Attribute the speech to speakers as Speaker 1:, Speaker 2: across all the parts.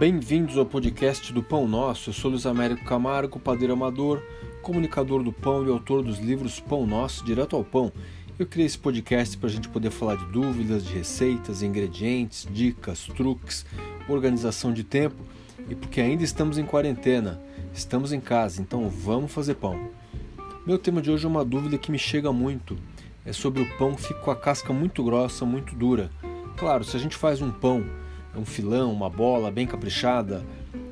Speaker 1: Bem-vindos ao podcast do Pão Nosso. Eu sou Luiz Américo Camargo, padeiro amador, comunicador do pão e autor dos livros Pão Nosso, Direto ao Pão. Eu criei esse podcast para a gente poder falar de dúvidas, de receitas, ingredientes, dicas, truques, organização de tempo e porque ainda estamos em quarentena, estamos em casa, então vamos fazer pão. Meu tema de hoje é uma dúvida que me chega muito. É sobre o pão que fica com a casca muito grossa, muito dura. Claro, se a gente faz um pão, um filão, uma bola bem caprichada,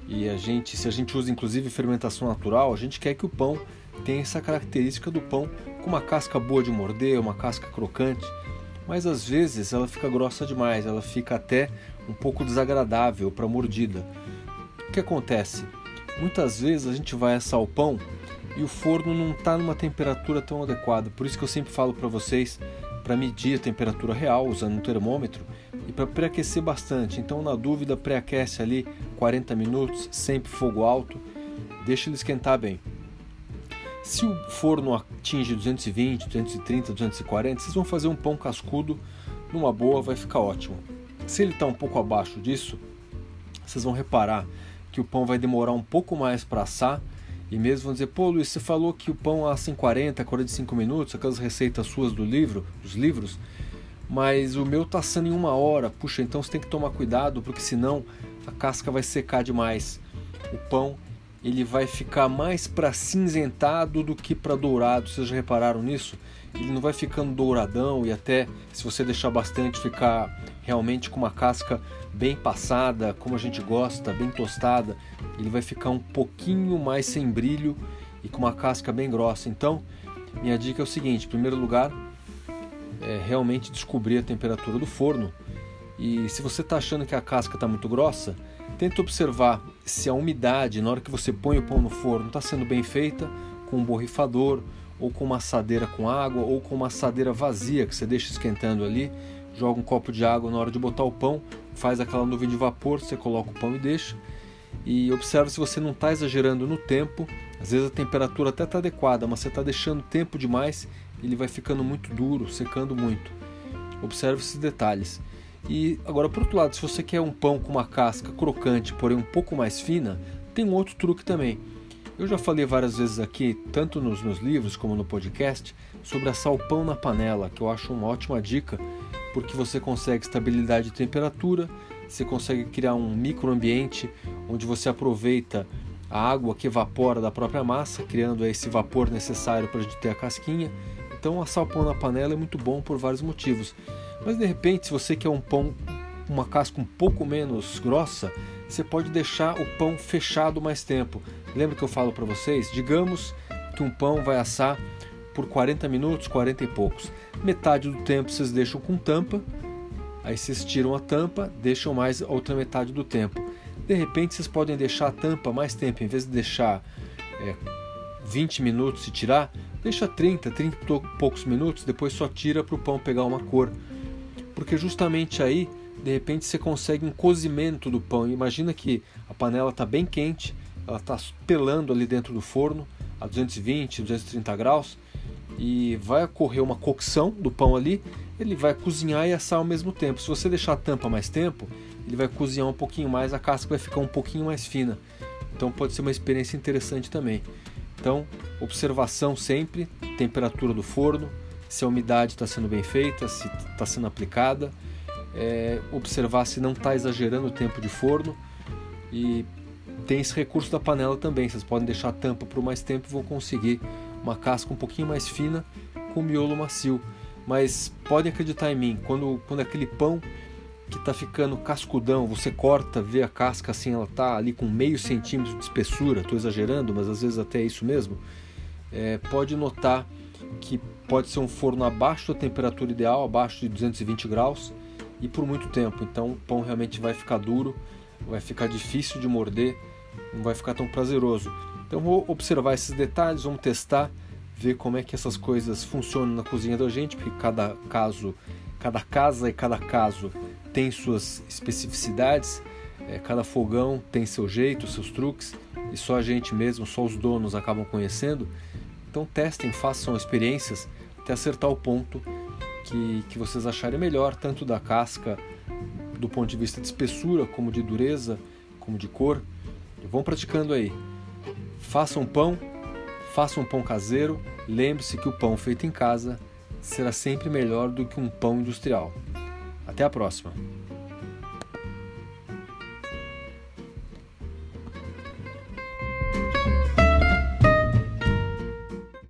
Speaker 1: e a gente, se a gente usa inclusive fermentação natural, a gente quer que o pão tenha essa característica do pão com uma casca boa de morder, uma casca crocante. Mas às vezes ela fica grossa demais, ela fica até um pouco desagradável para mordida. O que acontece? Muitas vezes a gente vai assar o pão e o forno não está numa temperatura tão adequada. Por isso que eu sempre falo para vocês para medir a temperatura real usando um termômetro e para pré-aquecer bastante. Então, na dúvida, pré-aquece ali 40 minutos, sempre fogo alto, deixa ele esquentar bem. Se o forno atinge 220, 230, 240, vocês vão fazer um pão cascudo numa boa, vai ficar ótimo. Se ele está um pouco abaixo disso, vocês vão reparar que o pão vai demorar um pouco mais para assar e mesmo vão dizer, pô Luiz, você falou que o pão assa em 40, 45 minutos, aquelas receitas suas do livro, dos livros, mas o meu tá assando em uma hora. Puxa, então você tem que tomar cuidado, porque senão a casca vai secar demais. O pão ele vai ficar mais para cinzentado do que para dourado. Vocês já repararam nisso? Ele não vai ficando douradão e até se você deixar bastante ficar realmente com uma casca bem passada, como a gente gosta, bem tostada, ele vai ficar um pouquinho mais sem brilho e com uma casca bem grossa. Então, minha dica é o seguinte: em primeiro lugar, é realmente descobrir a temperatura do forno. E se você está achando que a casca está muito grossa, tenta observar se a umidade na hora que você põe o pão no forno está sendo bem feita com um borrifador ou com uma assadeira com água ou com uma assadeira vazia que você deixa esquentando ali. Joga um copo de água na hora de botar o pão, faz aquela nuvem de vapor, você coloca o pão e deixa. E observa se você não está exagerando no tempo. Às vezes a temperatura até está adequada, mas você está deixando tempo demais ele vai ficando muito duro, secando muito. Observe esses detalhes. E agora, por outro lado, se você quer um pão com uma casca crocante, porém um pouco mais fina, tem um outro truque também. Eu já falei várias vezes aqui, tanto nos meus livros como no podcast, sobre assar o pão na panela, que eu acho uma ótima dica, porque você consegue estabilidade de temperatura, você consegue criar um microambiente onde você aproveita a água que evapora da própria massa, criando esse vapor necessário para a gente ter a casquinha então assar o pão na panela é muito bom por vários motivos. Mas de repente, se você quer um pão uma casca um pouco menos grossa, você pode deixar o pão fechado mais tempo. Lembra que eu falo para vocês? Digamos que um pão vai assar por 40 minutos, 40 e poucos. Metade do tempo vocês deixam com tampa, aí vocês tiram a tampa, deixam mais a outra metade do tempo. De repente vocês podem deixar a tampa mais tempo, em vez de deixar é, 20 minutos e tirar, Deixa 30, 30 e poucos minutos, depois só tira para o pão pegar uma cor. Porque justamente aí, de repente, você consegue um cozimento do pão. Imagina que a panela está bem quente, ela está pelando ali dentro do forno a 220, 230 graus e vai ocorrer uma cocção do pão ali, ele vai cozinhar e assar ao mesmo tempo. Se você deixar a tampa mais tempo, ele vai cozinhar um pouquinho mais, a casca vai ficar um pouquinho mais fina. Então pode ser uma experiência interessante também. Então, observação sempre, temperatura do forno, se a umidade está sendo bem feita, se está sendo aplicada, é, observar se não está exagerando o tempo de forno e tem esse recurso da panela também. Vocês podem deixar a tampa por mais tempo e vão conseguir uma casca um pouquinho mais fina com miolo macio. Mas podem acreditar em mim, quando, quando aquele pão que está ficando cascudão, você corta, vê a casca assim, ela tá ali com meio centímetro de espessura, estou exagerando, mas às vezes até é isso mesmo, é, pode notar que pode ser um forno abaixo da temperatura ideal, abaixo de 220 graus, e por muito tempo. Então o pão realmente vai ficar duro, vai ficar difícil de morder, não vai ficar tão prazeroso. Então vou observar esses detalhes, vamos testar, ver como é que essas coisas funcionam na cozinha da gente, porque cada caso, cada casa e cada caso tem suas especificidades, é, cada fogão tem seu jeito, seus truques, e só a gente mesmo, só os donos acabam conhecendo. Então testem, façam experiências até acertar o ponto que, que vocês acharem melhor, tanto da casca do ponto de vista de espessura, como de dureza, como de cor. Vão praticando aí. Façam pão, façam pão caseiro. Lembre-se que o pão feito em casa será sempre melhor do que um pão industrial. Até a próxima!